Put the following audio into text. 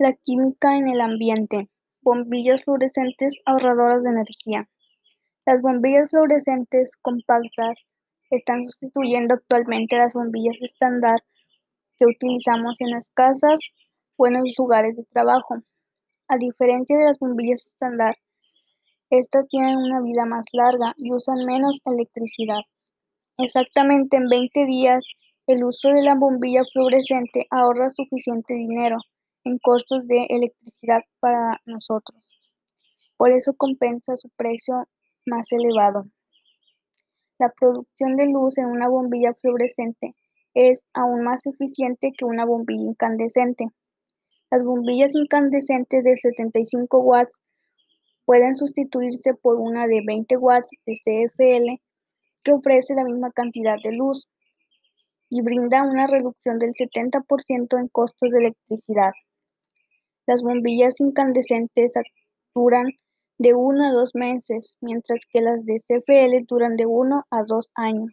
La química en el ambiente. Bombillas fluorescentes ahorradoras de energía. Las bombillas fluorescentes compactas están sustituyendo actualmente las bombillas estándar que utilizamos en las casas o en los lugares de trabajo. A diferencia de las bombillas estándar, estas tienen una vida más larga y usan menos electricidad. Exactamente en 20 días, el uso de la bombilla fluorescente ahorra suficiente dinero en costos de electricidad para nosotros. Por eso compensa su precio más elevado. La producción de luz en una bombilla fluorescente es aún más eficiente que una bombilla incandescente. Las bombillas incandescentes de 75 watts pueden sustituirse por una de 20 watts de CFL que ofrece la misma cantidad de luz y brinda una reducción del 70% en costos de electricidad. Las bombillas incandescentes duran de 1 a 2 meses, mientras que las de CFL duran de 1 a 2 años.